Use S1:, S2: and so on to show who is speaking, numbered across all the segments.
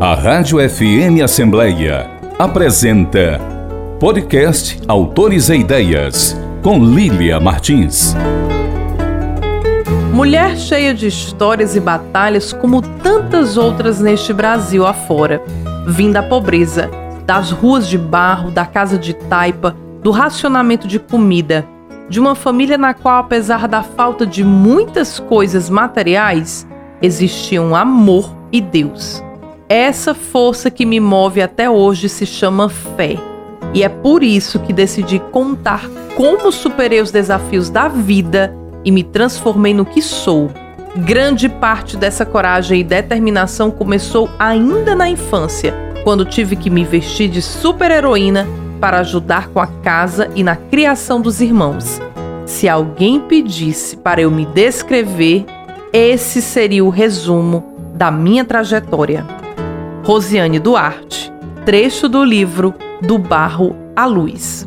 S1: A Rádio FM Assembleia apresenta Podcast Autores e Ideias, com Lília Martins.
S2: Mulher cheia de histórias e batalhas como tantas outras neste Brasil afora. Vim da pobreza, das ruas de barro, da casa de taipa, do racionamento de comida, de uma família na qual, apesar da falta de muitas coisas materiais, existiam amor e Deus. Essa força que me move até hoje se chama fé. E é por isso que decidi contar como superei os desafios da vida e me transformei no que sou. Grande parte dessa coragem e determinação começou ainda na infância, quando tive que me vestir de super-heroína para ajudar com a casa e na criação dos irmãos. Se alguém pedisse para eu me descrever, esse seria o resumo da minha trajetória. Rosiane Duarte, trecho do livro Do Barro à Luz.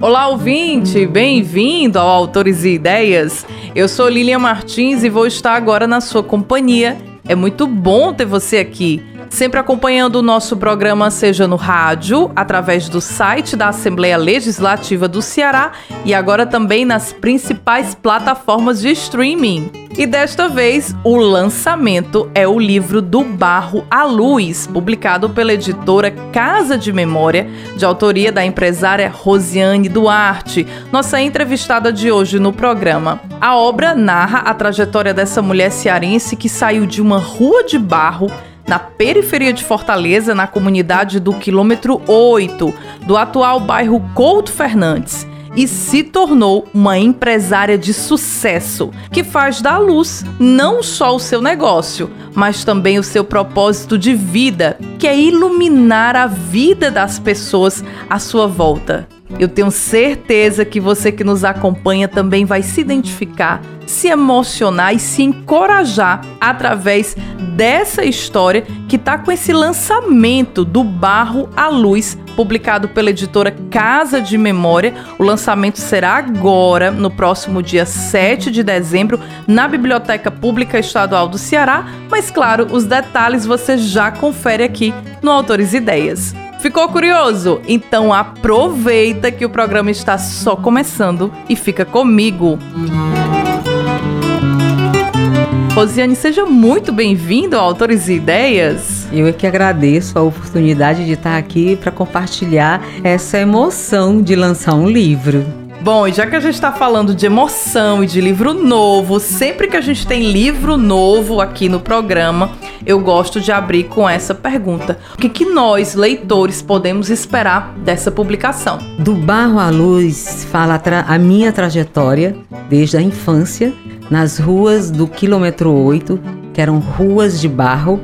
S2: Olá, ouvinte! Bem-vindo ao Autores e Ideias. Eu sou Lilian Martins e vou estar agora na sua companhia. É muito bom ter você aqui sempre acompanhando o nosso programa, seja no rádio, através do site da Assembleia Legislativa do Ceará e agora também nas principais plataformas de streaming. E desta vez, o lançamento é o livro Do Barro à Luz, publicado pela editora Casa de Memória, de autoria da empresária Rosiane Duarte, nossa entrevistada de hoje no programa. A obra narra a trajetória dessa mulher cearense que saiu de uma rua de barro na periferia de Fortaleza, na comunidade do quilômetro 8, do atual bairro Couto Fernandes, e se tornou uma empresária de sucesso, que faz da luz não só o seu negócio, mas também o seu propósito de vida, que é iluminar a vida das pessoas à sua volta. Eu tenho certeza que você que nos acompanha também vai se identificar, se emocionar e se encorajar através dessa história que está com esse lançamento do Barro à Luz, publicado pela editora Casa de Memória. O lançamento será agora, no próximo dia 7 de dezembro, na Biblioteca Pública Estadual do Ceará. Mas, claro, os detalhes você já confere aqui no Autores Ideias. Ficou curioso? Então aproveita que o programa está só começando e fica comigo. Rosiane, seja muito bem-vindo ao Autores e Ideias.
S3: Eu é que agradeço a oportunidade de estar aqui para compartilhar essa emoção de lançar um livro.
S2: Bom, e já que a gente está falando de emoção e de livro novo, sempre que a gente tem livro novo aqui no programa, eu gosto de abrir com essa pergunta: o que, que nós, leitores, podemos esperar dessa publicação?
S3: Do Barro à Luz fala a, a minha trajetória desde a infância nas ruas do quilômetro 8, que eram ruas de barro,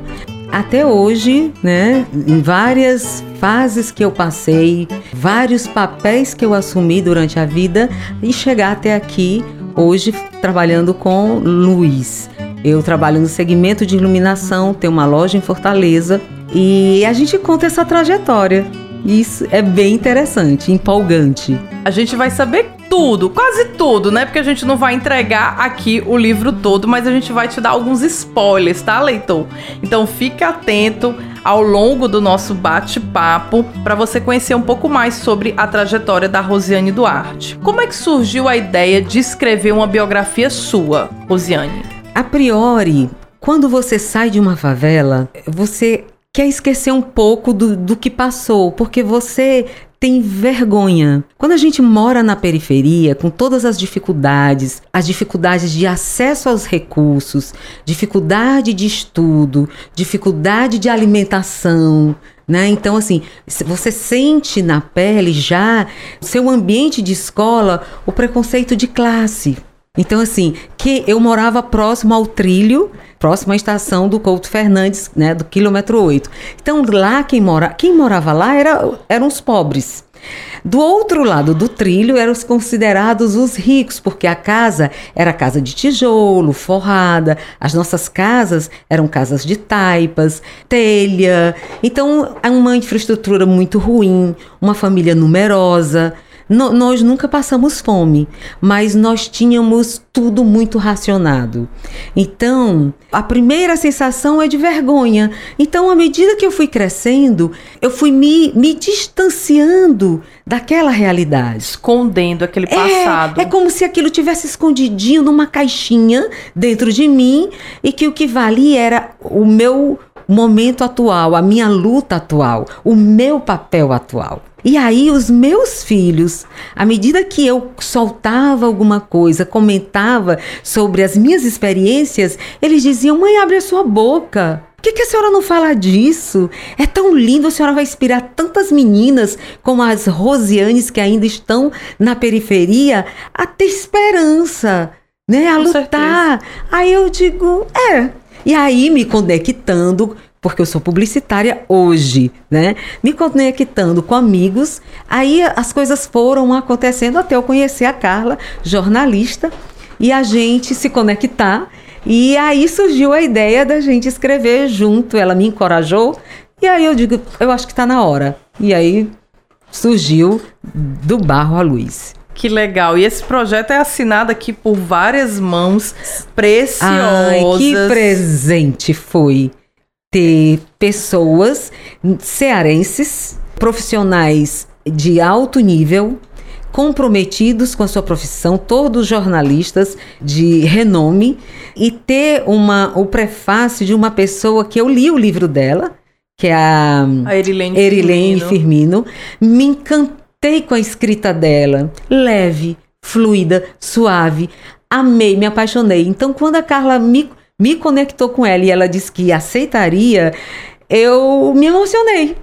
S3: até hoje, né, em várias fases que eu passei, vários papéis que eu assumi durante a vida e chegar até aqui hoje trabalhando com luz. Eu trabalho no segmento de iluminação, tenho uma loja em Fortaleza e a gente conta essa trajetória. Isso é bem interessante, empolgante.
S2: A gente vai saber tudo, quase tudo, né? Porque a gente não vai entregar aqui o livro todo, mas a gente vai te dar alguns spoilers, tá, leitor? Então fique atento ao longo do nosso bate-papo para você conhecer um pouco mais sobre a trajetória da Rosiane Duarte. Como é que surgiu a ideia de escrever uma biografia sua, Rosiane?
S3: A priori, quando você sai de uma favela, você quer esquecer um pouco do, do que passou, porque você tem vergonha. Quando a gente mora na periferia, com todas as dificuldades, as dificuldades de acesso aos recursos, dificuldade de estudo, dificuldade de alimentação, né? Então, assim, você sente na pele já, seu ambiente de escola, o preconceito de classe. Então, assim, que eu morava próximo ao trilho, próximo à estação do Couto Fernandes, né, do quilômetro 8. Então, lá quem, mora, quem morava lá era, eram os pobres. Do outro lado do trilho eram os considerados os ricos, porque a casa era casa de tijolo, forrada, as nossas casas eram casas de taipas, telha. Então, é uma infraestrutura muito ruim, uma família numerosa no- nós nunca passamos fome, mas nós tínhamos tudo muito racionado. Então, a primeira sensação é de vergonha. Então, à medida que eu fui crescendo, eu fui me, me distanciando daquela realidade.
S2: Escondendo aquele passado.
S3: É, é como se aquilo tivesse escondidinho numa caixinha dentro de mim e que o que valia era o meu momento atual, a minha luta atual, o meu papel atual. E aí os meus filhos, à medida que eu soltava alguma coisa, comentava sobre as minhas experiências, eles diziam: "Mãe, abre a sua boca. Por que, que a senhora não fala disso? É tão lindo, a senhora vai inspirar tantas meninas como as Rosianes que ainda estão na periferia a ter esperança, né? A
S2: Com
S3: lutar. Aí eu digo, é. E aí me conectando, porque eu sou publicitária hoje, né? Me conectando com amigos, aí as coisas foram acontecendo até eu conhecer a Carla, jornalista, e a gente se conectar. E aí surgiu a ideia da gente escrever junto. Ela me encorajou. E aí eu digo, eu acho que está na hora. E aí surgiu do barro à luz.
S2: Que legal. E esse projeto é assinado aqui por várias mãos preciosas.
S3: Ai, que presente foi ter pessoas cearenses, profissionais de alto nível, comprometidos com a sua profissão, todos jornalistas de renome, e ter uma, o prefácio de uma pessoa que eu li o livro dela, que é a
S2: A Erilene,
S3: Erilene
S2: Firmino.
S3: Firmino. Me encantei com a escrita dela. Leve, fluida, suave. Amei, me apaixonei. Então, quando a Carla me, me conectou com ela e ela disse que aceitaria, eu me emocionei.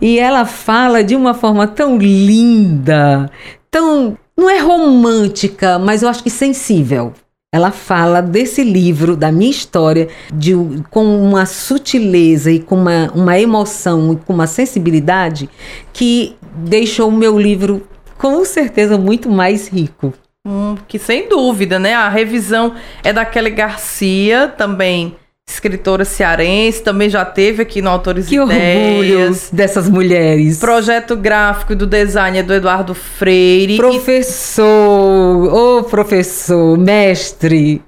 S3: E ela fala de uma forma tão linda, tão. Não é romântica, mas eu acho que sensível. Ela fala desse livro, da minha história, de, com uma sutileza e com uma, uma emoção e com uma sensibilidade que deixou o meu livro com certeza muito mais rico.
S2: Hum, que sem dúvida, né? A revisão é da Kelly Garcia, também escritora cearense, também já teve aqui no Autores
S3: Que
S2: Ideias.
S3: dessas mulheres.
S2: Projeto gráfico do design é do Eduardo Freire.
S3: Professor, ô professor, mestre.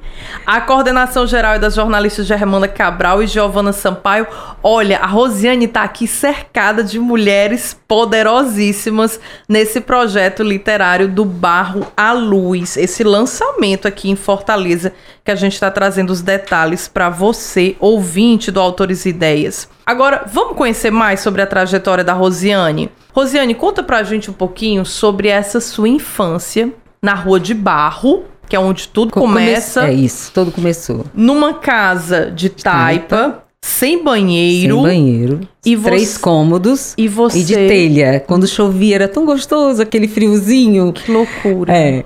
S2: a coordenação geral é das jornalistas Germana Cabral e Giovana Sampaio. Olha, a Rosiane está aqui cercada de mulheres poderosíssimas nesse projeto literário do Barro à Luz, esse lançamento aqui em Fortaleza, que a gente está trazendo os detalhes para você, ouvinte do Autores e Ideias. Agora, vamos conhecer mais sobre a trajetória da Rosiane? Rosiane, conta pra gente um pouquinho sobre essa sua infância na Rua de Barro, que é onde tudo começa
S3: É isso, tudo começou.
S2: numa casa de taipa, sem banheiro.
S3: Sem banheiro.
S2: E
S3: Três cômodos.
S2: E você.
S3: E de telha. Quando chovia era tão gostoso, aquele friozinho.
S2: Que loucura.
S3: É.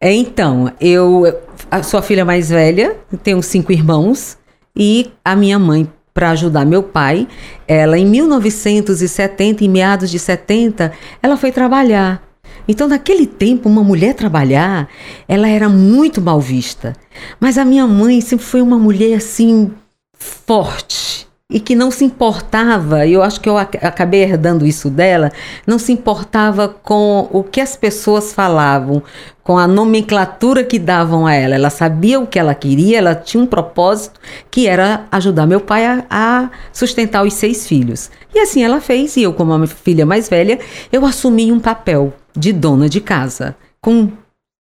S3: É, Então, eu a- sou a filha mais velha, tenho cinco irmãos. E a minha mãe, para ajudar meu pai, ela em 1970, em meados de 70, ela foi trabalhar. Então, naquele tempo, uma mulher trabalhar, ela era muito mal vista. Mas a minha mãe sempre foi uma mulher assim forte e que não se importava, e eu acho que eu ac- acabei herdando isso dela, não se importava com o que as pessoas falavam, com a nomenclatura que davam a ela. Ela sabia o que ela queria, ela tinha um propósito que era ajudar meu pai a, a sustentar os seis filhos. E assim ela fez, e eu, como a filha mais velha, eu assumi um papel de dona de casa, com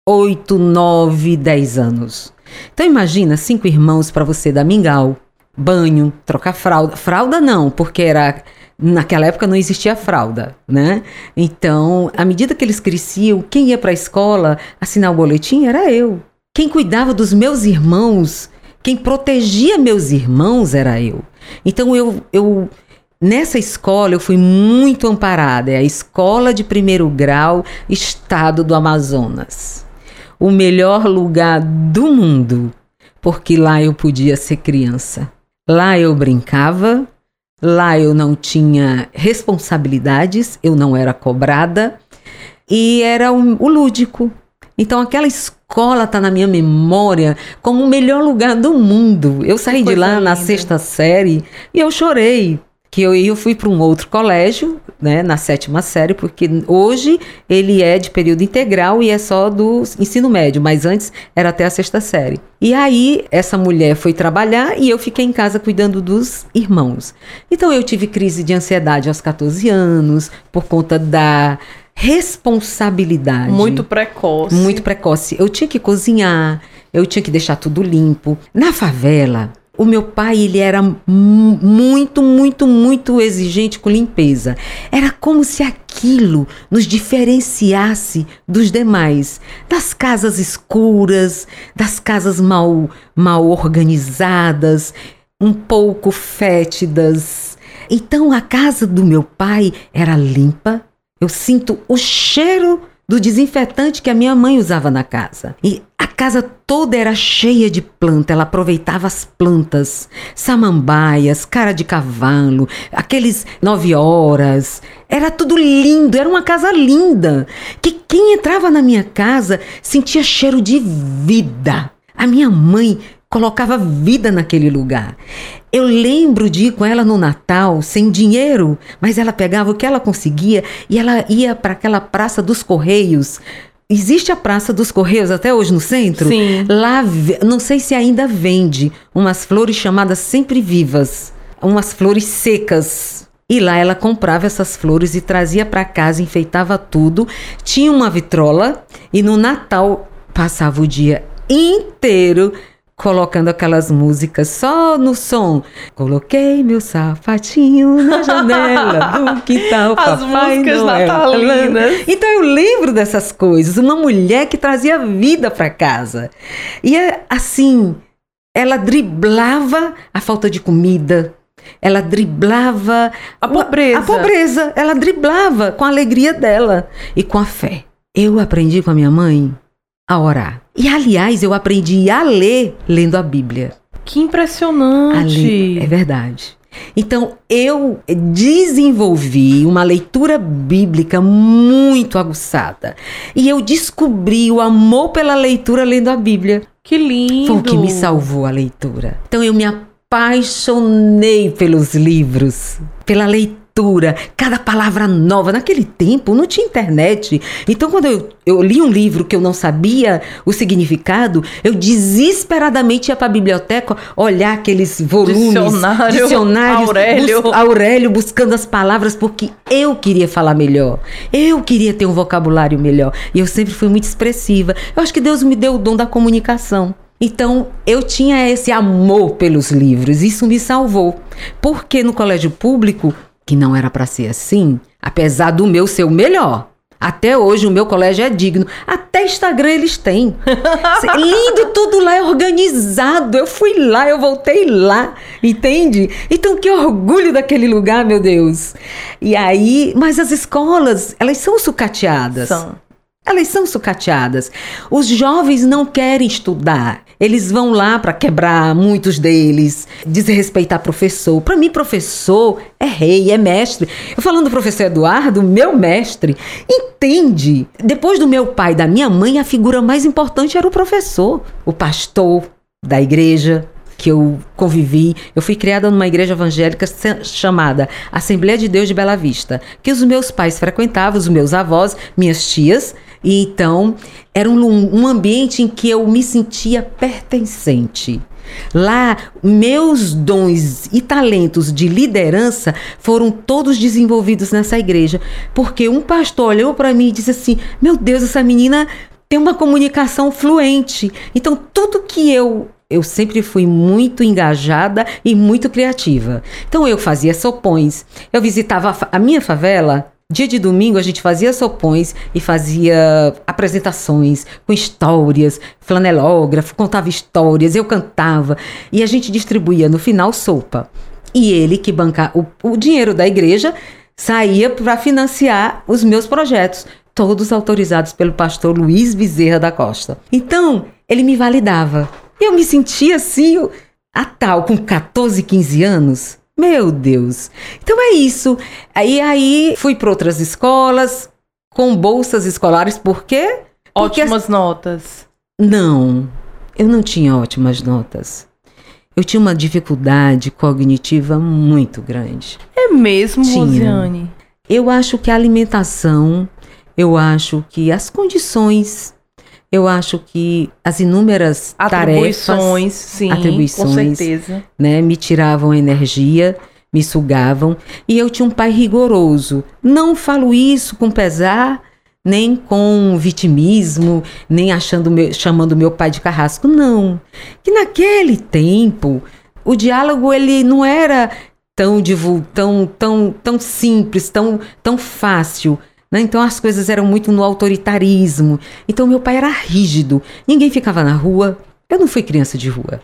S3: oito, nove, dez anos. Então imagina cinco irmãos para você dar mingau, banho, trocar fralda. Fralda não, porque era naquela época não existia fralda, né? Então, à medida que eles cresciam, quem ia para a escola assinar o boletim era eu. Quem cuidava dos meus irmãos, quem protegia meus irmãos era eu. Então eu eu Nessa escola eu fui muito amparada, é a Escola de Primeiro Grau Estado do Amazonas. O melhor lugar do mundo, porque lá eu podia ser criança. Lá eu brincava, lá eu não tinha responsabilidades, eu não era cobrada e era o, o lúdico. Então aquela escola tá na minha memória como o melhor lugar do mundo. Eu saí de lá na
S2: linda.
S3: sexta série e eu chorei. Que eu, eu fui para um outro colégio, né, na sétima série, porque hoje ele é de período integral e é só do ensino médio, mas antes era até a sexta série. E aí essa mulher foi trabalhar e eu fiquei em casa cuidando dos irmãos. Então eu tive crise de ansiedade aos 14 anos por conta da responsabilidade.
S2: Muito precoce.
S3: Muito precoce. Eu tinha que cozinhar, eu tinha que deixar tudo limpo. Na favela, o meu pai, ele era muito, muito, muito exigente com limpeza. Era como se aquilo nos diferenciasse dos demais, das casas escuras, das casas mal, mal organizadas, um pouco fétidas. Então a casa do meu pai era limpa. Eu sinto o cheiro do desinfetante que a minha mãe usava na casa. E a casa toda era cheia de planta, ela aproveitava as plantas, samambaias, cara de cavalo, aqueles nove horas. Era tudo lindo, era uma casa linda. Que quem entrava na minha casa sentia cheiro de vida. A minha mãe colocava vida naquele lugar. Eu lembro de ir com ela no Natal, sem dinheiro, mas ela pegava o que ela conseguia e ela ia para aquela Praça dos Correios. Existe a Praça dos Correios até hoje no centro?
S2: Sim.
S3: Lá, não sei se ainda vende umas flores chamadas sempre vivas, umas flores secas. E lá ela comprava essas flores e trazia para casa, enfeitava tudo. Tinha uma vitrola e no Natal passava o dia inteiro colocando aquelas músicas só no som. Coloquei meu sapatinho na janela do quintal.
S2: As
S3: Papai
S2: músicas
S3: Noel.
S2: natalinas.
S3: Então eu lembro dessas coisas. Uma mulher que trazia vida para casa. E é assim, ela driblava a falta de comida. Ela driblava
S2: A pobreza.
S3: A pobreza. Ela driblava com a alegria dela e com a fé. Eu aprendi com a minha mãe a orar. E aliás, eu aprendi a ler lendo a Bíblia.
S2: Que impressionante.
S3: é verdade. Então, eu desenvolvi uma leitura bíblica muito aguçada. E eu descobri o amor pela leitura lendo a Bíblia.
S2: Que lindo.
S3: Foi o que me salvou a leitura. Então, eu me apaixonei pelos livros, pela leitura. Cada palavra nova. Naquele tempo não tinha internet. Então, quando eu, eu li um livro que eu não sabia o significado, eu desesperadamente ia para a biblioteca olhar aqueles volumes.
S2: Dicionário,
S3: dicionários,
S2: Aurélio.
S3: bus- Aurélio buscando as palavras porque eu queria falar melhor. Eu queria ter um vocabulário melhor. E eu sempre fui muito expressiva. Eu acho que Deus me deu o dom da comunicação. Então, eu tinha esse amor pelos livros. Isso me salvou. Porque no colégio público, que não era para ser assim, apesar do meu ser o melhor. Até hoje o meu colégio é digno. Até Instagram eles têm. Lindo, tudo lá é organizado. Eu fui lá, eu voltei lá, entende? Então que orgulho daquele lugar, meu Deus. E aí, mas as escolas, elas são sucateadas.
S2: São.
S3: Elas são sucateadas. Os jovens não querem estudar. Eles vão lá para quebrar muitos deles, desrespeitar professor. Para mim, professor é rei, é mestre. Eu falando do professor Eduardo, meu mestre, entende? Depois do meu pai da minha mãe, a figura mais importante era o professor, o pastor da igreja que eu convivi. Eu fui criada numa igreja evangélica chamada Assembleia de Deus de Bela Vista, que os meus pais frequentavam, os meus avós, minhas tias. Então era um, um ambiente em que eu me sentia pertencente. Lá, meus dons e talentos de liderança foram todos desenvolvidos nessa igreja, porque um pastor olhou para mim e disse assim: Meu Deus, essa menina tem uma comunicação fluente. Então, tudo que eu eu sempre fui muito engajada e muito criativa. Então eu fazia sopões. Eu visitava a a minha favela. Dia de domingo a gente fazia sopões e fazia apresentações com histórias, flanelógrafo, contava histórias, eu cantava e a gente distribuía no final sopa. E ele que bancar o, o dinheiro da igreja saía para financiar os meus projetos, todos autorizados pelo pastor Luiz Bezerra da Costa. Então, ele me validava. Eu me sentia assim, a tal, com 14, 15 anos. Meu Deus. Então é isso. Aí, aí fui para outras escolas, com bolsas escolares, por quê? Porque
S2: Ótimas notas.
S3: não, eu não tinha ótimas notas. Eu tinha uma dificuldade cognitiva muito grande.
S2: É mesmo,
S3: Tinha.
S2: Rosiane?
S3: Eu acho que a alimentação, eu acho que as condições, eu acho que as inúmeras tarefas
S2: Atribuições, sim,
S3: atribuições.
S2: com certeza.
S3: né, me tiravam energia, me sugavam, e eu tinha um pai rigoroso. Não falo isso com pesar, nem com vitimismo, nem achando meu, chamando meu pai de carrasco, não. Que naquele tempo o diálogo ele não era tão tão tão tão simples, tão tão fácil. Né? Então as coisas eram muito no autoritarismo. Então meu pai era rígido. Ninguém ficava na rua. Eu não fui criança de rua.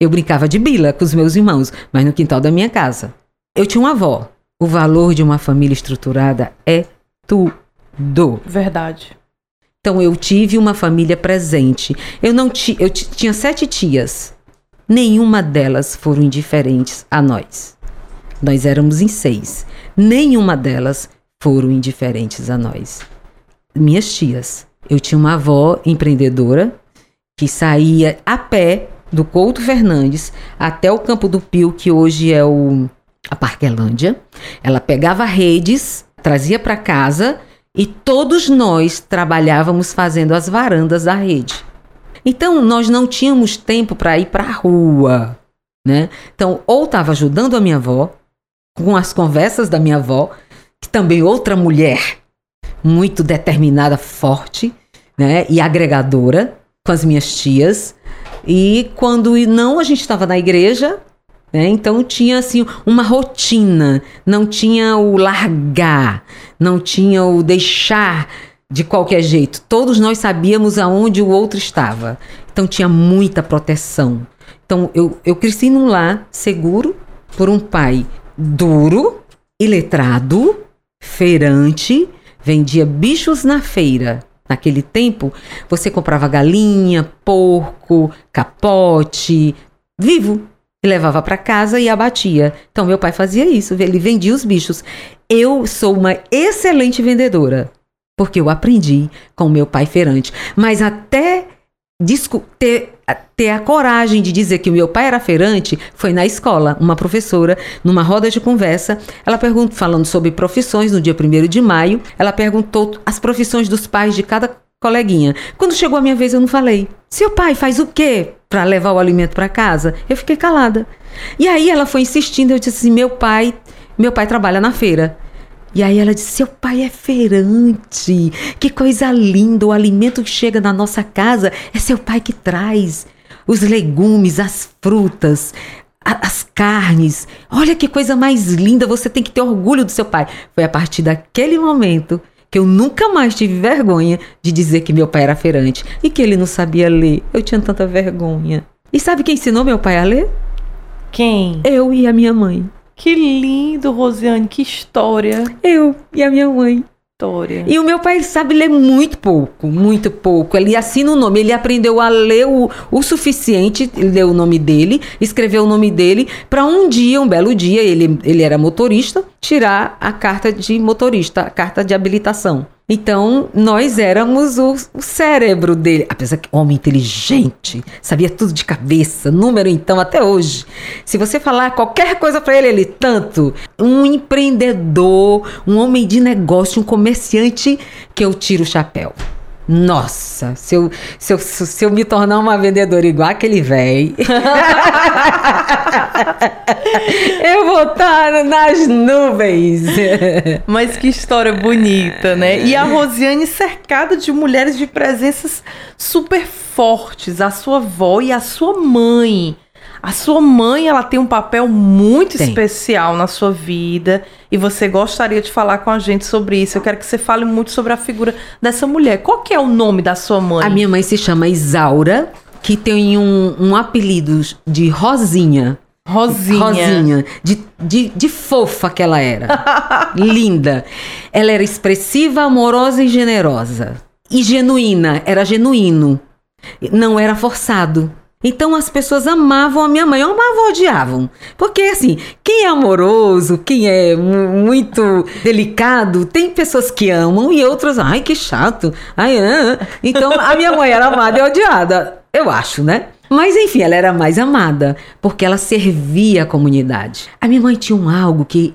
S3: Eu brincava de bila com os meus irmãos, mas no quintal da minha casa. Eu tinha uma avó. O valor de uma família estruturada é tudo.
S2: Verdade.
S3: Então eu tive uma família presente. Eu não ti, eu ti- tinha sete tias. Nenhuma delas foram indiferentes a nós. Nós éramos em seis. Nenhuma delas foram indiferentes a nós. Minhas tias. Eu tinha uma avó empreendedora que saía a pé do Couto Fernandes até o Campo do Pio, que hoje é o a Parquelândia. Ela pegava redes, trazia para casa e todos nós trabalhávamos fazendo as varandas da rede. Então nós não tínhamos tempo para ir para a rua, né? Então ou estava ajudando a minha avó com as conversas da minha avó, que também outra mulher muito determinada, forte, né, e agregadora com as minhas tias. E quando não a gente estava na igreja, né, então tinha assim uma rotina, não tinha o largar, não tinha o deixar de qualquer jeito. Todos nós sabíamos aonde o outro estava. Então tinha muita proteção. Então eu, eu cresci num lar seguro por um pai duro, iletrado, feirante, vendia bichos na feira. Naquele tempo, você comprava galinha, porco, capote, vivo, e levava para casa e abatia. Então meu pai fazia isso, ele vendia os bichos. Eu sou uma excelente vendedora, porque eu aprendi com meu pai feirante. Mas até ter, ter a coragem de dizer que o meu pai era feirante foi na escola. Uma professora, numa roda de conversa, ela perguntou, falando sobre profissões, no dia 1 de maio, ela perguntou as profissões dos pais de cada coleguinha. Quando chegou a minha vez, eu não falei. Seu pai faz o quê para levar o alimento para casa? Eu fiquei calada. E aí ela foi insistindo, eu disse assim, meu pai, meu pai trabalha na feira. E aí ela disse: Seu pai é feirante, que coisa linda! O alimento que chega na nossa casa é seu pai que traz. Os legumes, as frutas, a- as carnes. Olha que coisa mais linda! Você tem que ter orgulho do seu pai. Foi a partir daquele momento que eu nunca mais tive vergonha de dizer que meu pai era feirante e que ele não sabia ler. Eu tinha tanta vergonha. E sabe quem ensinou meu pai a ler?
S2: Quem?
S3: Eu e a minha mãe.
S2: Que lindo, Rosiane, que história.
S3: Eu e a minha mãe.
S2: História.
S3: E o meu pai sabe ler muito pouco, muito pouco. Ele assina o nome, ele aprendeu a ler o, o suficiente, ele leu o nome dele, escreveu o nome dele, para um dia, um belo dia, ele, ele era motorista, tirar a carta de motorista, a carta de habilitação. Então, nós éramos o, o cérebro dele. Apesar que homem inteligente, sabia tudo de cabeça, número então, até hoje. Se você falar qualquer coisa para ele, ele tanto. Um empreendedor, um homem de negócio, um comerciante que eu tiro o chapéu. Nossa, se eu, se eu, se eu me tornar uma vendedora igual aquele velho, eu vou estar nas nuvens.
S2: Mas que história bonita, né? E a Rosiane cercada de mulheres de presenças super fortes, a sua avó e a sua mãe. A sua mãe, ela tem um papel muito
S3: Tem.
S2: especial na sua vida e você gostaria de falar com a gente sobre isso. Eu quero que você fale muito sobre a figura dessa mulher. Qual que é o nome da sua mãe?
S3: A minha mãe se chama Isaura, que tem um, um apelido de Rosinha.
S2: Rosinha.
S3: Rosinha, de, de, de fofa que ela era. Linda. Ela era expressiva, amorosa e generosa. E genuína, era genuíno. Não era forçado. Então as pessoas amavam a minha mãe, amavam odiavam. Porque assim, quem é amoroso, quem é mu- muito delicado, tem pessoas que amam e outras, ai que chato. Ai, ah. Então a minha mãe era amada e odiada, eu acho, né? Mas enfim, ela era mais amada, porque ela servia a comunidade. A minha mãe tinha um algo que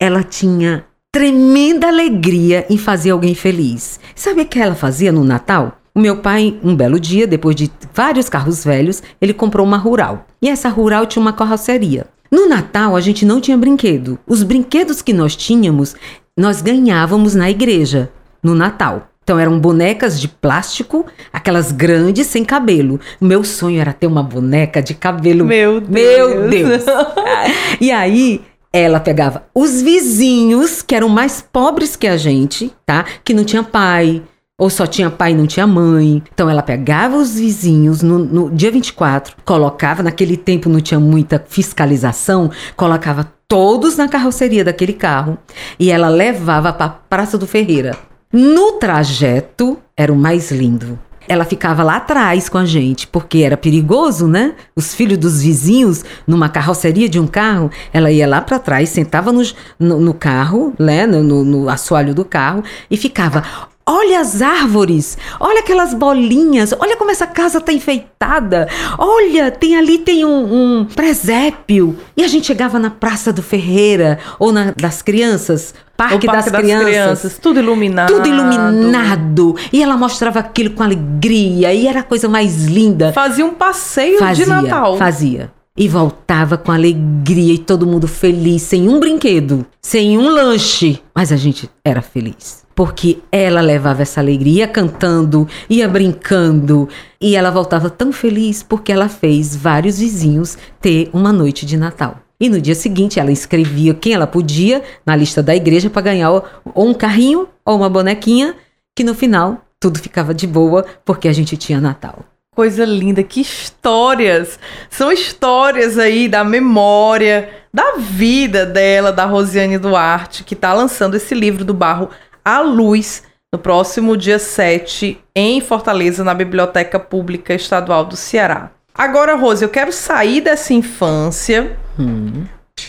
S3: ela tinha tremenda alegria em fazer alguém feliz. Sabe o que ela fazia no Natal? O meu pai, um belo dia, depois de vários carros velhos, ele comprou uma rural. E essa rural tinha uma carroceria. No Natal, a gente não tinha brinquedo. Os brinquedos que nós tínhamos, nós ganhávamos na igreja, no Natal. Então eram bonecas de plástico, aquelas grandes sem cabelo. O meu sonho era ter uma boneca de cabelo.
S2: Meu Deus.
S3: Meu Deus. e aí ela pegava os vizinhos, que eram mais pobres que a gente, tá? Que não tinha pai, ou só tinha pai e não tinha mãe. Então ela pegava os vizinhos no, no, dia 24, colocava, naquele tempo não tinha muita fiscalização, colocava todos na carroceria daquele carro e ela levava para Praça do Ferreira. No trajeto era o mais lindo ela ficava lá atrás com a gente, porque era perigoso, né? Os filhos dos vizinhos, numa carroceria de um carro, ela ia lá para trás, sentava no, no, no carro, né? No, no, no assoalho do carro e ficava. Olha as árvores, olha aquelas bolinhas, olha como essa casa tá enfeitada. Olha, tem ali tem um, um presépio. E a gente chegava na Praça do Ferreira ou na das Crianças, Parque, Parque das,
S2: das
S3: crianças,
S2: crianças, tudo iluminado.
S3: Tudo iluminado. E ela mostrava aquilo com alegria e era a coisa mais linda.
S2: Fazia um passeio
S3: Fazia,
S2: de Natal.
S3: Fazia. E voltava com alegria e todo mundo feliz, sem um brinquedo, sem um lanche. Mas a gente era feliz porque ela levava essa alegria cantando, ia brincando, e ela voltava tão feliz porque ela fez vários vizinhos ter uma noite de Natal. E no dia seguinte ela escrevia quem ela podia na lista da igreja para ganhar ou um carrinho ou uma bonequinha, que no final tudo ficava de boa porque a gente tinha Natal.
S2: Coisa linda, que histórias! São histórias aí da memória, da vida dela, da Rosiane Duarte, que está lançando esse livro do barro à luz no próximo dia 7 em Fortaleza, na Biblioteca Pública Estadual do Ceará. Agora, Rose, eu quero sair dessa infância hum.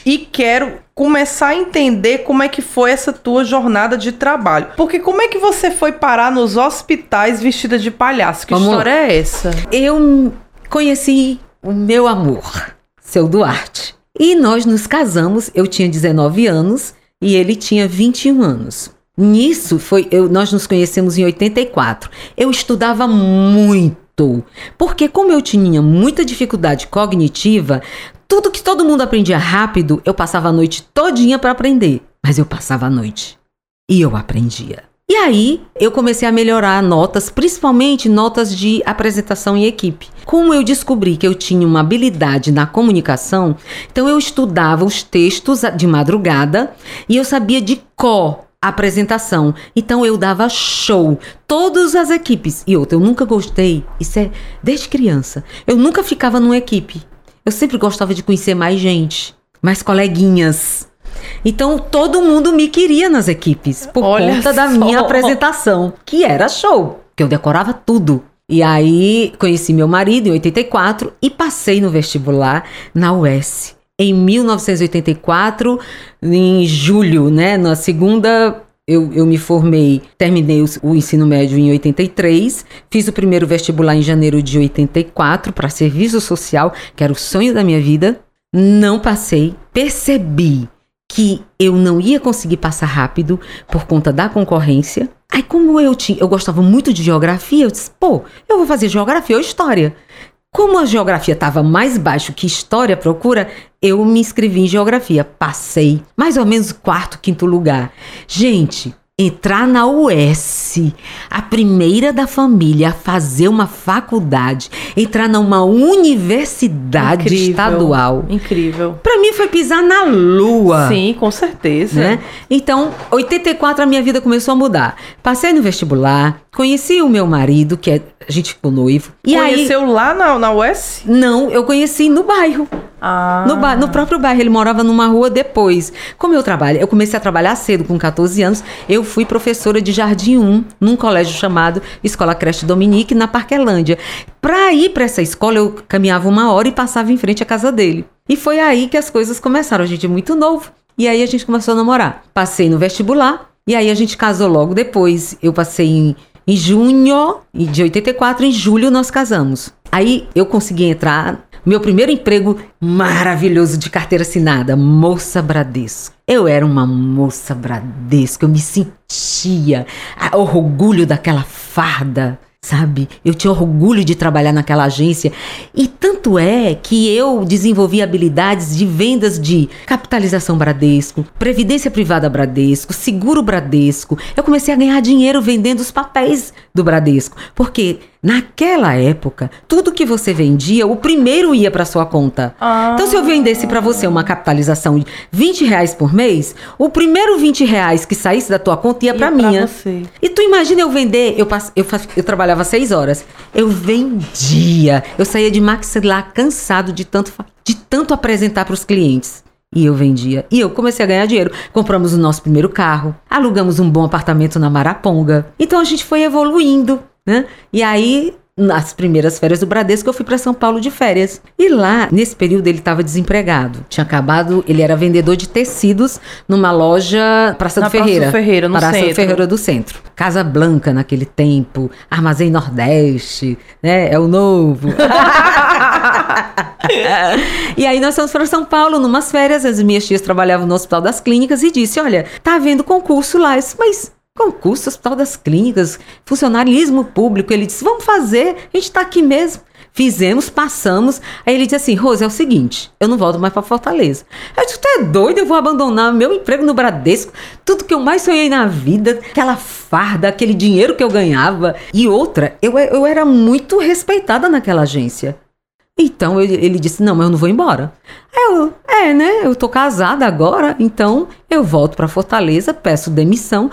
S2: e quero começar a entender como é que foi essa tua jornada de trabalho. Porque como é que você foi parar nos hospitais vestida de palhaço? Que Vamos... história é essa?
S3: Eu conheci o meu amor, seu Duarte. E nós nos casamos, eu tinha 19 anos e ele tinha 21 anos. Nisso foi, eu, nós nos conhecemos em 84. Eu estudava muito, porque como eu tinha muita dificuldade cognitiva, tudo que todo mundo aprendia rápido, eu passava a noite todinha para aprender. Mas eu passava a noite e eu aprendia. E aí eu comecei a melhorar notas, principalmente notas de apresentação em equipe. Como eu descobri que eu tinha uma habilidade na comunicação, então eu estudava os textos de madrugada e eu sabia de cor apresentação. Então eu dava show, todas as equipes. E outra, eu nunca gostei, isso é desde criança. Eu nunca ficava numa equipe. Eu sempre gostava de conhecer mais gente, mais coleguinhas. Então todo mundo me queria nas equipes por Olha conta só. da minha apresentação, que era show, que eu decorava tudo. E aí conheci meu marido em 84 e passei no vestibular na UES em 1984, em julho, né? Na segunda eu, eu, me formei, terminei o, o, ensino médio em 83, fiz o primeiro vestibular em janeiro de 84 para serviço social, que era o sonho da minha vida. Não passei, percebi que eu não ia conseguir passar rápido por conta da concorrência. Aí, como eu tinha, eu gostava muito de geografia, eu disse, pô, eu vou fazer geografia ou história. Como a geografia estava mais baixo que história procura, eu me inscrevi em geografia. Passei mais ou menos quarto, quinto lugar. Gente, entrar na UES, a primeira da família a fazer uma faculdade, entrar numa universidade incrível, estadual.
S2: Incrível.
S3: Para mim foi pisar na lua.
S2: Sim, com certeza.
S3: Né? Então, 84 a minha vida começou a mudar. Passei no vestibular, conheci o meu marido, que é, a gente ficou noivo.
S2: E Conheceu aí, lá na, na UES?
S3: Não, eu conheci no bairro.
S2: Ah.
S3: No, no, próprio bairro, ele morava numa rua depois. Como eu trabalho, eu comecei a trabalhar cedo, com 14 anos, eu fui professora de Jardim 1, num colégio chamado Escola Creche Dominique, na Parquelândia. Para ir para essa escola, eu caminhava uma hora e passava em frente à casa dele. E foi aí que as coisas começaram. A gente é muito novo. E aí a gente começou a namorar. Passei no vestibular, e aí a gente casou logo depois. Eu passei em em junho de 84, em julho, nós casamos. Aí eu consegui entrar. Meu primeiro emprego maravilhoso de carteira assinada, moça Bradesco. Eu era uma moça Bradesco, eu me sentia o orgulho daquela farda sabe? Eu tinha orgulho de trabalhar naquela agência e tanto é que eu desenvolvi habilidades de vendas de capitalização Bradesco, previdência privada Bradesco, seguro Bradesco. Eu comecei a ganhar dinheiro vendendo os papéis do Bradesco, porque Naquela época, tudo que você vendia, o primeiro ia para sua conta. Ah. Então, se eu vendesse para você uma capitalização de 20 reais por mês, o primeiro 20 reais que saísse da tua conta ia, para minha. Você. E tu imagina eu vender, eu, eu, eu trabalhava seis horas, eu vendia, eu saía de maxilar cansado de tanto, de tanto apresentar para os clientes. E eu vendia. E eu comecei a ganhar dinheiro. Compramos o nosso primeiro carro, alugamos um bom apartamento na Maraponga. Então a gente foi evoluindo. Né? E aí, nas primeiras férias do Bradesco, eu fui para São Paulo de férias. E lá, nesse período, ele estava desempregado. Tinha acabado, ele era vendedor de tecidos numa loja Praça Na do Ferreira. Praça do Ferreira, no Praça centro. do Ferreira do Centro. Casa Blanca naquele tempo, Armazém Nordeste, né? É o novo. e aí nós fomos para São Paulo numas férias, as minhas tias trabalhavam no Hospital das Clínicas e disse: "Olha, tá havendo concurso lá". Eu disse, mas concurso, Hospital das Clínicas, funcionarismo público. Ele disse: vamos fazer, a gente está aqui mesmo. Fizemos, passamos. Aí ele disse assim: Rose, é o seguinte, eu não volto mais para Fortaleza. Eu disse: Tu é doido? Eu vou abandonar meu emprego no Bradesco, tudo que eu mais sonhei na vida, aquela farda, aquele dinheiro que eu ganhava. E outra, eu, eu era muito respeitada naquela agência. Então ele, ele disse: Não, mas eu não vou embora. Eu, é, né? Eu tô casada agora, então eu volto para Fortaleza, peço demissão,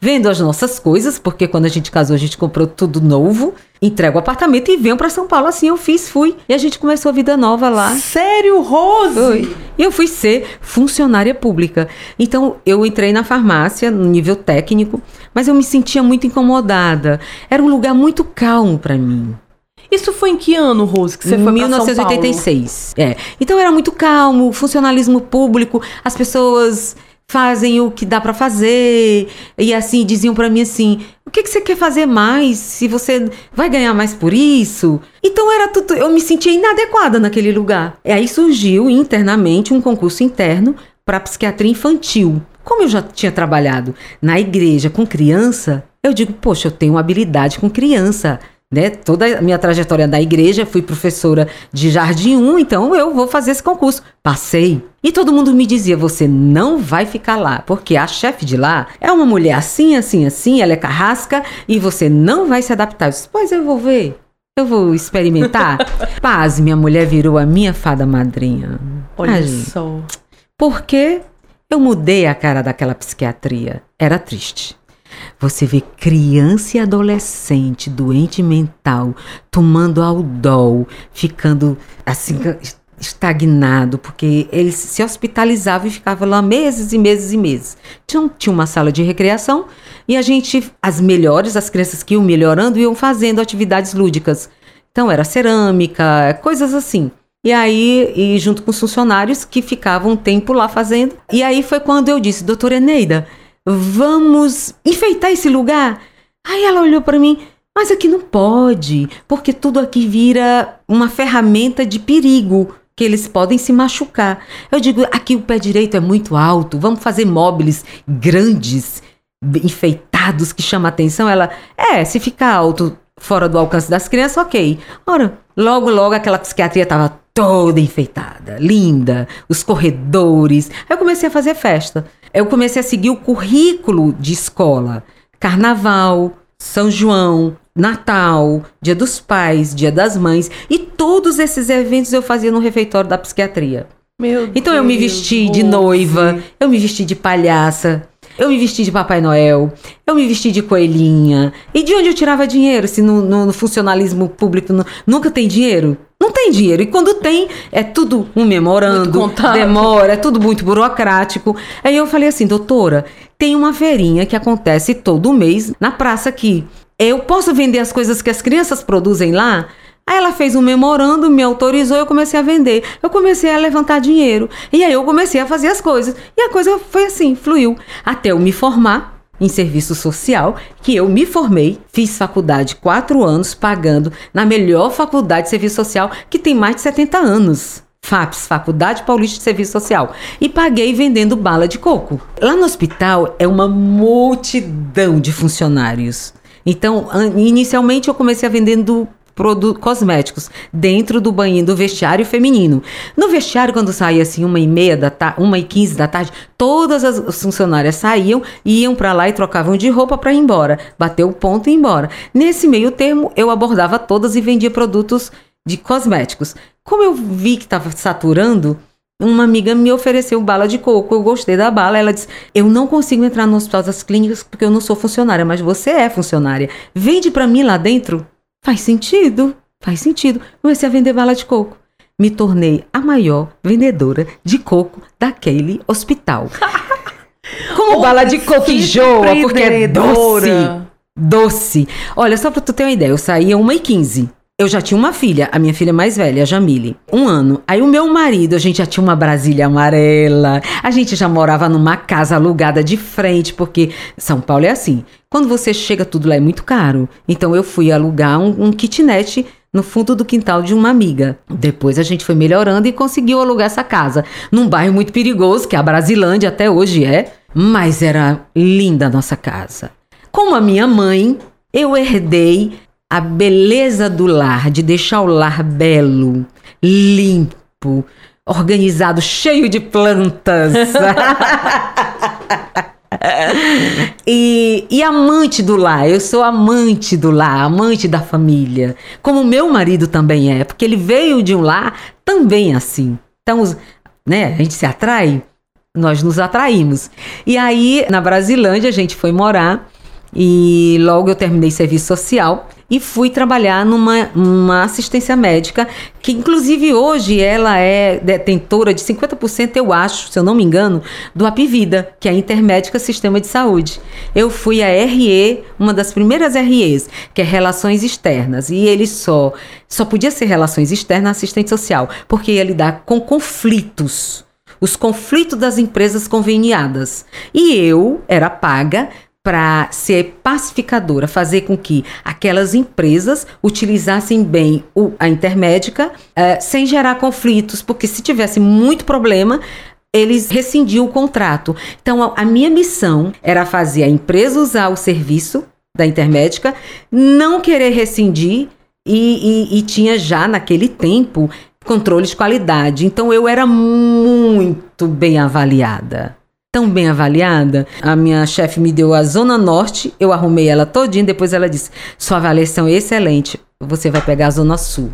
S3: vendo as nossas coisas, porque quando a gente casou a gente comprou tudo novo, entrego o apartamento e venho para São Paulo. Assim eu fiz, fui. E a gente começou a vida nova lá.
S2: Sério, Rose? Foi.
S3: E eu fui ser funcionária pública. Então eu entrei na farmácia, no nível técnico, mas eu me sentia muito incomodada. Era um lugar muito calmo para mim.
S2: Isso foi em que ano, Rose, que você foi 1986.
S3: É. Então era muito calmo, funcionalismo público, as pessoas fazem o que dá para fazer. E assim, diziam para mim assim: "O que que você quer fazer mais? Se você vai ganhar mais por isso?". Então era tudo, eu me sentia inadequada naquele lugar. E aí surgiu internamente um concurso interno para psiquiatria infantil. Como eu já tinha trabalhado na igreja com criança, eu digo, poxa, eu tenho habilidade com criança. Né? Toda a minha trajetória da igreja, fui professora de Jardim 1, então eu vou fazer esse concurso. Passei. E todo mundo me dizia: você não vai ficar lá, porque a chefe de lá é uma mulher assim, assim, assim, ela é carrasca e você não vai se adaptar. Eu disse, pois eu vou ver. Eu vou experimentar. Paz, minha mulher virou a minha fada madrinha.
S2: Olha Ai, só.
S3: Porque eu mudei a cara daquela psiquiatria. Era triste. Você vê criança e adolescente doente mental tomando aldol, ficando assim estagnado, porque eles se hospitalizavam e ficavam lá meses e meses e meses. Tinha, tinha uma sala de recreação e a gente, as melhores, as crianças que iam melhorando, iam fazendo atividades lúdicas. Então era cerâmica, coisas assim. E aí, e junto com os funcionários que ficavam um tempo lá fazendo. E aí foi quando eu disse, doutora Eneida, Vamos enfeitar esse lugar? Aí ela olhou para mim, mas aqui não pode, porque tudo aqui vira uma ferramenta de perigo que eles podem se machucar. Eu digo, aqui o pé direito é muito alto, vamos fazer móveis grandes, enfeitados, que chamam atenção. Ela, é, se ficar alto, fora do alcance das crianças, ok. Ora, logo, logo aquela psiquiatria estava toda enfeitada, linda, os corredores. Aí eu comecei a fazer festa eu comecei a seguir o currículo de escola. Carnaval, São João, Natal, Dia dos Pais, Dia das Mães e todos esses eventos eu fazia no refeitório da psiquiatria.
S2: Meu
S3: então
S2: Deus,
S3: eu me vesti de noiva, eu me vesti de palhaça, eu me vesti de Papai Noel, eu me vesti de coelhinha. E de onde eu tirava dinheiro? Se no, no, no funcionalismo público no, nunca tem dinheiro? Não tem dinheiro. E quando tem, é tudo um memorando, demora, é tudo muito burocrático. Aí eu falei assim, doutora, tem uma feirinha que acontece todo mês na praça aqui. Eu posso vender as coisas que as crianças produzem lá? Aí ela fez um memorando, me autorizou, eu comecei a vender. Eu comecei a levantar dinheiro. E aí eu comecei a fazer as coisas. E a coisa foi assim, fluiu. Até eu me formar, em serviço social, que eu me formei, fiz faculdade quatro anos, pagando na melhor faculdade de serviço social, que tem mais de 70 anos. FAPS, Faculdade Paulista de Serviço Social, e paguei vendendo bala de coco. Lá no hospital é uma multidão de funcionários. Então, inicialmente eu comecei vendendo cosméticos dentro do banheiro do vestiário feminino. No vestiário, quando saía assim uma e meia da tarde, uma e quinze da tarde, todas as funcionárias saíam, iam para lá e trocavam de roupa para ir embora, bater o ponto e ir embora. Nesse meio termo, eu abordava todas e vendia produtos de cosméticos. Como eu vi que estava saturando, uma amiga me ofereceu bala de coco, eu gostei da bala. Ela disse: Eu não consigo entrar no hospital das clínicas porque eu não sou funcionária, mas você é funcionária. Vende para mim lá dentro? Faz sentido, faz sentido. Comecei a vender bala de coco. Me tornei a maior vendedora de coco daquele hospital. Como bala de coco enjoa, porque é doce. Doce. Olha, só pra tu ter uma ideia, eu saía 1h15. Eu já tinha uma filha, a minha filha mais velha, a Jamile, um ano. Aí o meu marido, a gente já tinha uma Brasília amarela, a gente já morava numa casa alugada de frente, porque São Paulo é assim. Quando você chega, tudo lá é muito caro. Então eu fui alugar um, um kitnet no fundo do quintal de uma amiga. Depois a gente foi melhorando e conseguiu alugar essa casa num bairro muito perigoso, que é a Brasilândia até hoje é, mas era linda a nossa casa. Como a minha mãe, eu herdei a beleza do lar, de deixar o lar belo, limpo, organizado, cheio de plantas. e, e, amante do lar, eu sou amante do lar, amante da família, como meu marido também é, porque ele veio de um lar também assim. Então, né, a gente se atrai, nós nos atraímos. E aí, na Brasilândia, a gente foi morar e logo eu terminei serviço social e fui trabalhar numa, assistência médica, que inclusive hoje ela é detentora de 50%, eu acho, se eu não me engano, do Apivida, que é a Intermédica Sistema de Saúde. Eu fui a RE, uma das primeiras REs, que é Relações Externas, e ele só, só podia ser Relações Externas assistente social, porque ia lidar com conflitos os conflitos das empresas conveniadas. E eu era paga para ser pacificadora, fazer com que aquelas empresas utilizassem bem o, a intermédica uh, sem gerar conflitos, porque se tivesse muito problema, eles rescindiam o contrato. Então, a, a minha missão era fazer a empresa usar o serviço da intermédica, não querer rescindir e, e, e tinha já naquele tempo controle de qualidade. Então, eu era muito bem avaliada tão bem avaliada. A minha chefe me deu a Zona Norte, eu arrumei ela todinha, depois ela disse: sua avaliação é excelente, você vai pegar a Zona Sul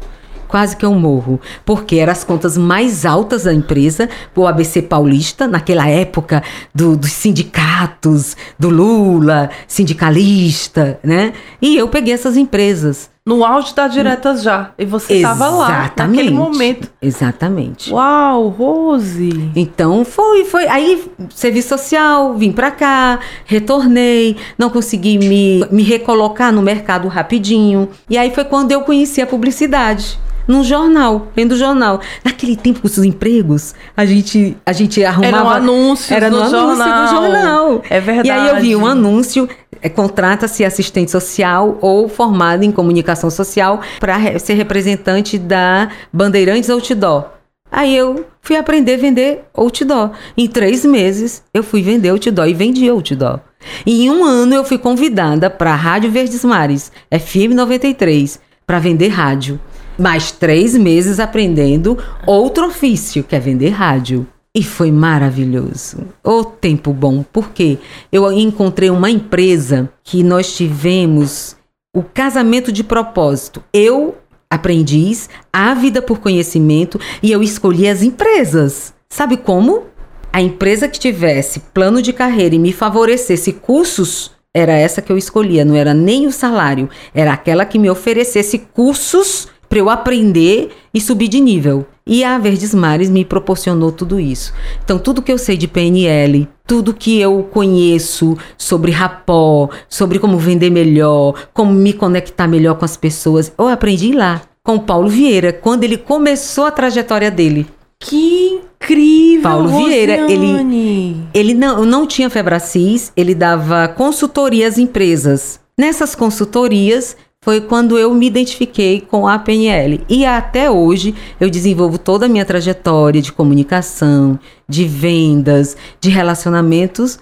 S3: quase que eu morro, porque eram as contas mais altas da empresa, o ABC Paulista, naquela época do, dos sindicatos, do Lula, sindicalista, né? E eu peguei essas empresas.
S2: No auge da diretas já. E você estava lá naquele momento.
S3: Exatamente.
S2: Uau, Rose!
S3: Então foi, foi. Aí, serviço social, vim pra cá, retornei, não consegui me, me recolocar no mercado rapidinho. E aí foi quando eu conheci a publicidade num jornal, lendo jornal. Naquele tempo, com os empregos, a gente, a gente arrumava... Era
S2: um anúncio
S3: Era no,
S2: no
S3: anúncio
S2: jornal.
S3: do jornal.
S2: É verdade.
S3: E aí eu vi um anúncio, é, contrata-se assistente social ou formado em comunicação social para ser representante da Bandeirantes Outdoor. Aí eu fui aprender a vender outdoor. Em três meses, eu fui vender outdoor e vendi outdoor. E em um ano, eu fui convidada para a Rádio Verdes Mares, FM 93, para vender rádio mais três meses aprendendo outro ofício, que é vender rádio. E foi maravilhoso. O tempo bom, porque eu encontrei uma empresa que nós tivemos o casamento de propósito. Eu, aprendiz, ávida por conhecimento, e eu escolhi as empresas. Sabe como? A empresa que tivesse plano de carreira e me favorecesse cursos, era essa que eu escolhia, não era nem o salário, era aquela que me oferecesse cursos para eu aprender e subir de nível. E a Verdes Mares me proporcionou tudo isso. Então, tudo que eu sei de PNL, tudo que eu conheço sobre rapó, sobre como vender melhor, como me conectar melhor com as pessoas, eu aprendi lá com o Paulo Vieira, quando ele começou a trajetória dele.
S2: Que incrível!
S3: Paulo Vieira, ele,
S2: Rosiane.
S3: ele não, não tinha Febracis, ele dava consultoria às empresas. Nessas consultorias foi quando eu me identifiquei com a PNL. E até hoje eu desenvolvo toda a minha trajetória de comunicação, de vendas, de relacionamentos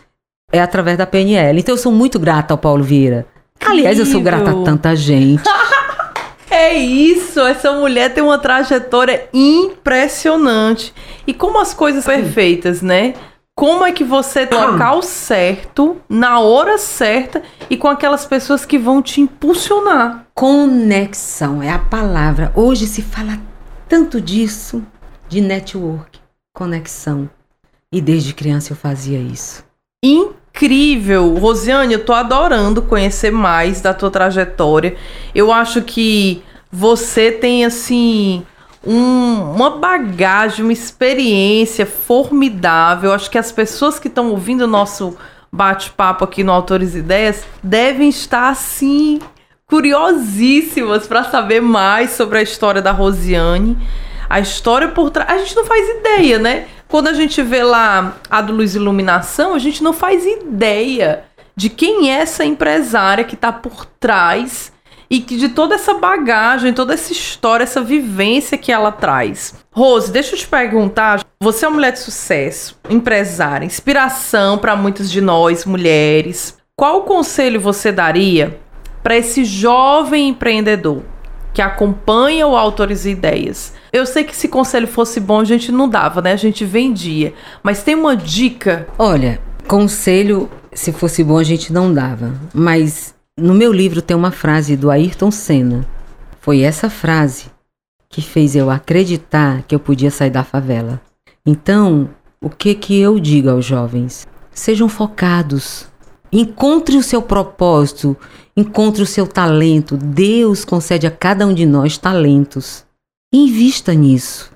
S3: é através da PNL. Então eu sou muito grata ao Paulo Vieira. Aliás, eu sou grata a tanta gente.
S2: É isso, essa mulher tem uma trajetória impressionante. E como as coisas perfeitas, né? Como é que você tem o local certo, na hora certa e com aquelas pessoas que vão te impulsionar.
S3: Conexão é a palavra. Hoje se fala tanto disso, de network, conexão. E desde criança eu fazia isso.
S2: Incrível! Rosiane, eu tô adorando conhecer mais da tua trajetória. Eu acho que você tem, assim, um- uma bagagem, uma experiência formidável. Acho que as pessoas que estão ouvindo o nosso bate-papo aqui no Autores Ideias devem estar, assim, curiosíssimas para saber mais sobre a história da Rosiane. A história por trás. A gente não faz ideia, né? Quando a gente vê lá a do Luz Iluminação, a gente não faz ideia de quem é essa empresária que tá por trás e que de toda essa bagagem, toda essa história, essa vivência que ela traz. Rose, deixa eu te perguntar, você é uma mulher de sucesso, empresária, inspiração para muitas de nós mulheres. Qual conselho você daria para esse jovem empreendedor que acompanha o Autores e Ideias? Eu sei que se conselho fosse bom, a gente não dava, né? A gente vendia. Mas tem uma dica
S3: Olha, conselho, se fosse bom a gente não dava. Mas no meu livro tem uma frase do Ayrton Senna. Foi essa frase que fez eu acreditar que eu podia sair da favela. Então, o que que eu digo aos jovens? Sejam focados. Encontre o seu propósito, encontre o seu talento. Deus concede a cada um de nós talentos. Invista nisso.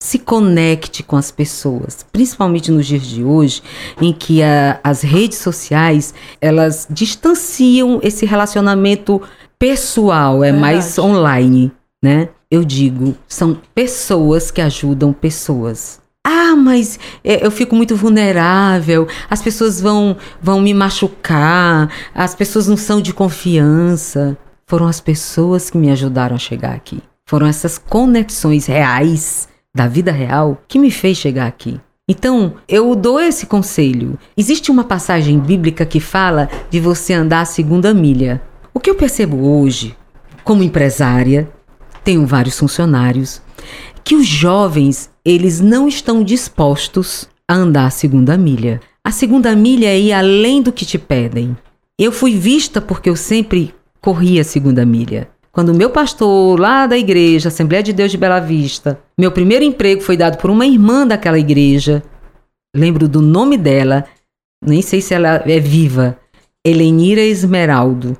S3: Se conecte com as pessoas, principalmente nos dias de hoje, em que a- as redes sociais elas distanciam esse relacionamento pessoal, é mais
S2: Verdade.
S3: online, né? Eu digo, são pessoas que ajudam pessoas. Ah, mas é, eu fico muito vulnerável, as pessoas vão, vão me machucar, as pessoas não são de confiança. Foram as pessoas que me ajudaram a chegar aqui. Foram essas conexões reais da vida real que me fez chegar aqui. Então, eu dou esse conselho. Existe uma passagem bíblica que fala de você andar a segunda milha. O que eu percebo hoje, como empresária, tenho vários funcionários, que os jovens, eles não estão dispostos a andar a segunda milha. A segunda milha é ir além do que te pedem. Eu fui vista porque eu sempre corri a segunda milha. Quando meu pastor lá da igreja, Assembleia de Deus de Bela Vista, meu primeiro emprego foi dado por uma irmã daquela igreja. Lembro do nome dela, nem sei se ela é viva. Helenira Esmeraldo.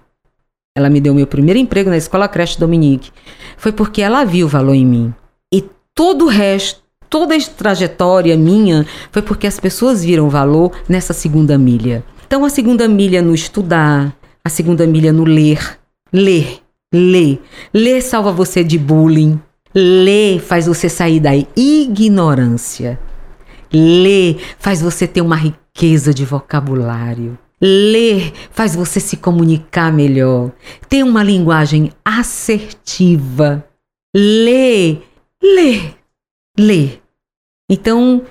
S3: Ela me deu meu primeiro emprego na Escola Creche Dominique. Foi porque ela viu o valor em mim. E todo o resto, toda a trajetória minha, foi porque as pessoas viram valor nessa segunda milha. Então, a segunda milha no estudar, a segunda milha no ler. Ler, ler. Ler salva você de bullying. Ler faz você sair da ignorância. Ler faz você ter uma riqueza de vocabulário. Ler faz você se comunicar melhor, ter uma linguagem assertiva. Ler, ler, ler. Então,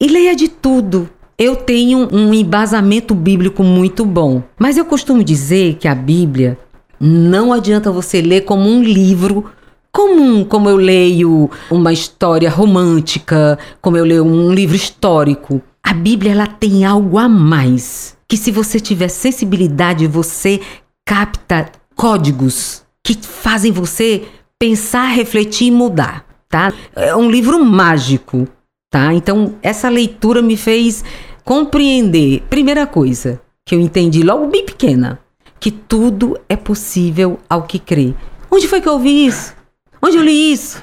S3: e leia de tudo. Eu tenho um embasamento bíblico muito bom, mas eu costumo dizer que a Bíblia não adianta você ler como um livro comum, como eu leio uma história romântica, como eu leio um livro histórico. A Bíblia ela tem algo a mais, que se você tiver sensibilidade, você capta códigos que fazem você pensar, refletir e mudar, tá? É um livro mágico, tá? Então, essa leitura me fez compreender, primeira coisa, que eu entendi logo bem pequena, que tudo é possível ao que crê. Onde foi que eu ouvi isso? Onde eu li isso?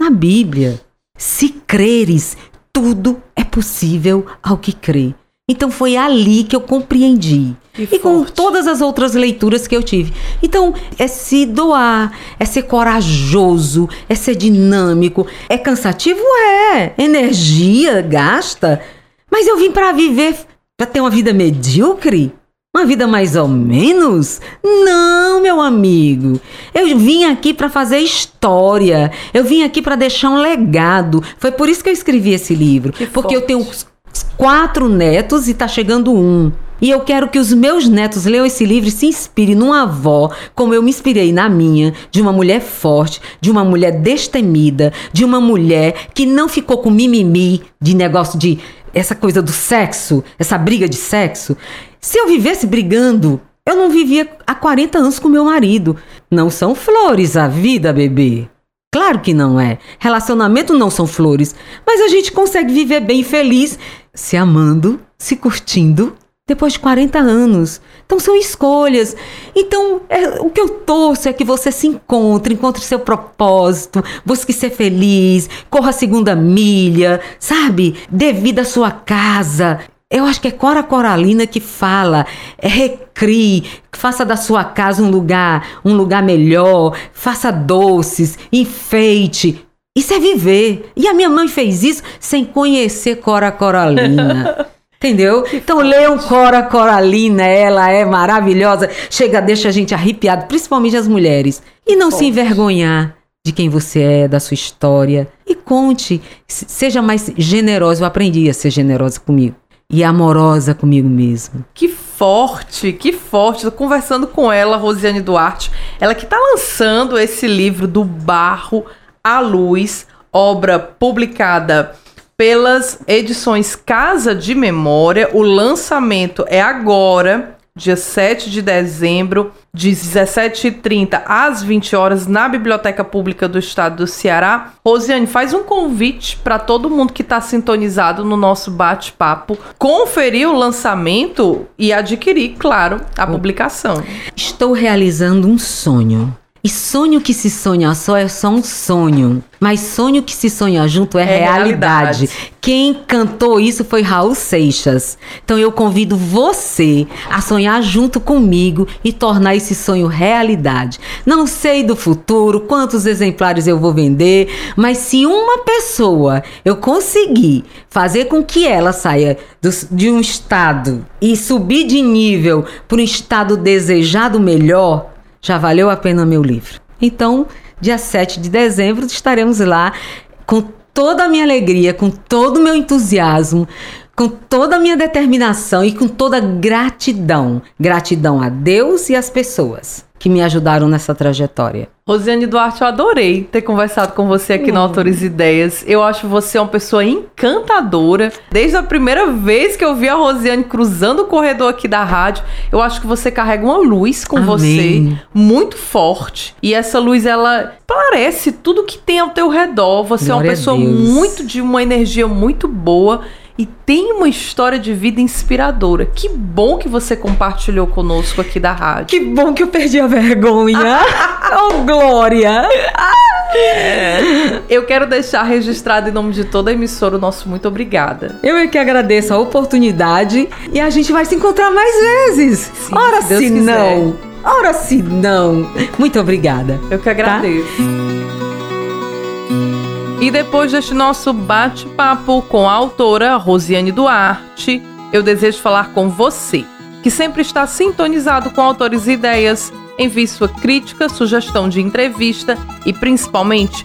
S3: Na Bíblia. Se creres, tudo é possível ao que crê. Então foi ali que eu compreendi Que e forte. com todas as outras leituras que eu tive. Então, é se doar, é ser corajoso, é ser dinâmico. É cansativo? É. Energia gasta. Mas eu vim para viver, para ter uma vida medíocre? Uma vida mais ou menos? Não, meu amigo. Eu vim aqui para fazer história. Eu vim aqui para deixar um legado. Foi por isso que eu escrevi esse livro. Que porque forte. eu tenho quatro netos e tá chegando um. E eu quero que os meus netos leiam esse livro e se inspirem numa avó, como eu me inspirei na minha, de uma mulher forte, de uma mulher destemida, de uma mulher que não ficou com mimimi de negócio de essa coisa do sexo, essa briga de sexo. Se eu vivesse brigando, eu não vivia há 40 anos com meu marido. Não são flores a vida, bebê. Claro que não é. Relacionamento não são flores. Mas a gente consegue viver bem feliz, se amando, se curtindo, depois de 40 anos. Então são escolhas. Então, é, o que eu torço é que você se encontre, encontre seu propósito, busque ser feliz, corra a segunda milha, sabe? Dê vida à sua casa. Eu acho que é Cora Coralina que fala, é recrie, faça da sua casa um lugar, um lugar melhor, faça doces, enfeite. Isso é viver. E a minha mãe fez isso sem conhecer Cora Coralina. Entendeu? Então leiam Cora Coralina, ela é maravilhosa. Chega, deixa a gente arrepiado, principalmente as mulheres. E não se envergonhar de quem você é, da sua história. E conte, seja mais generosa. Eu aprendi a ser generosa comigo e amorosa comigo mesmo.
S2: Que forte, que forte. Tô conversando com ela, Rosiane Duarte, ela que está lançando esse livro do barro à luz, obra publicada pelas edições Casa de Memória. O lançamento é agora, dia 7 de dezembro, de 17h30 às 20 horas na Biblioteca Pública do Estado do Ceará. Rosiane, faz um convite para todo mundo que está sintonizado no nosso bate-papo conferir o lançamento e adquirir, claro, a publicação.
S3: Estou realizando um sonho. E sonho que se sonha só é só um sonho. Mas sonho que se sonha junto é, é realidade. realidade. Quem cantou isso foi Raul Seixas. Então eu convido você a sonhar junto comigo e tornar esse sonho realidade. Não sei do futuro, quantos exemplares eu vou vender, mas se uma pessoa eu conseguir fazer com que ela saia do, de um estado e subir de nível para um estado desejado melhor, já valeu a pena meu livro. Então, dia 7 de dezembro, estaremos lá com toda a minha alegria, com todo o meu entusiasmo, com toda a minha determinação e com toda gratidão. Gratidão a Deus e às pessoas que me ajudaram nessa trajetória.
S2: Rosiane Duarte, eu adorei ter conversado com você aqui no hum. Autores Ideias. Eu acho você uma pessoa encantadora. Desde a primeira vez que eu vi a Rosiane cruzando o corredor aqui da rádio, eu acho que você carrega uma luz com Amém. você muito forte. E essa luz, ela parece tudo que tem ao teu redor. Você Glória é uma pessoa muito de uma energia muito boa e tem uma história de vida inspiradora. Que bom que você compartilhou conosco aqui da rádio.
S3: Que bom que eu perdi a vergonha. oh, Glória!
S2: Eu quero deixar registrado em nome de toda a emissora o nosso muito obrigada.
S3: Eu é que agradeço a oportunidade e a gente vai se encontrar mais vezes. Sim, Ora se, se não. Ora se não. Muito obrigada.
S2: Eu que agradeço. Tá? E depois deste nosso bate-papo com a autora Rosiane Duarte, eu desejo falar com você, que sempre está sintonizado com autores e ideias. Envie sua crítica, sugestão de entrevista e, principalmente,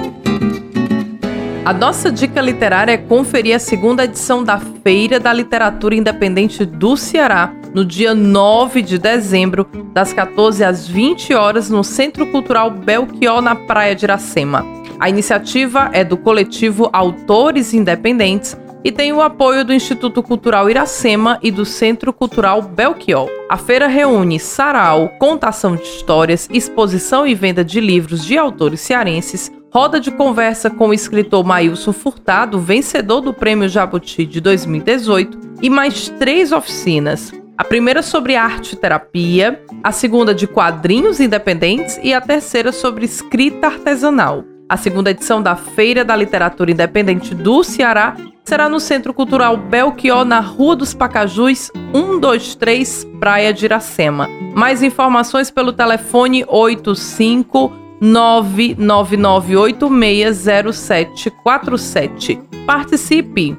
S2: A nossa dica literária é conferir a segunda edição da Feira da Literatura Independente do Ceará, no dia 9 de dezembro, das 14 às 20 horas, no Centro Cultural Belchior, na Praia de Iracema. A iniciativa é do coletivo Autores Independentes, e tem o apoio do Instituto Cultural Iracema e do Centro Cultural Belchior. A feira reúne sarau, contação de histórias, exposição e venda de livros de autores cearenses, roda de conversa com o escritor Maílson Furtado, vencedor do Prêmio Jabuti de 2018, e mais três oficinas. A primeira sobre arte e terapia, a segunda de quadrinhos independentes e a terceira sobre escrita artesanal. A segunda edição da Feira da Literatura Independente do Ceará será no Centro Cultural Belchior, na Rua dos Pacajus, 123, Praia de Iracema. Mais informações pelo telefone 85 999860747. Participe!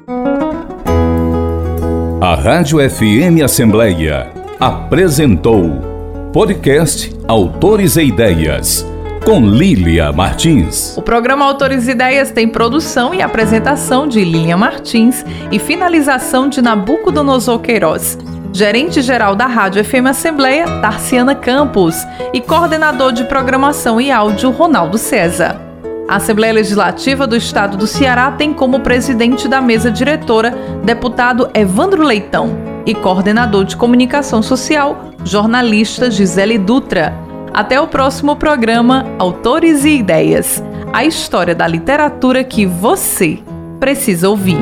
S1: A Rádio FM Assembleia apresentou podcast Autores e Ideias com Lília Martins.
S2: O programa Autores e Ideias tem produção e apresentação de Lília Martins e finalização de Nabucodonosor Queiroz. Gerente-geral da Rádio FM Assembleia, Tarciana Campos, e coordenador de programação e áudio, Ronaldo César. A Assembleia Legislativa do Estado do Ceará tem como presidente da mesa diretora deputado Evandro Leitão e coordenador de comunicação social, jornalista Gisele Dutra. Até o próximo programa Autores e Ideias a história da literatura que você precisa ouvir.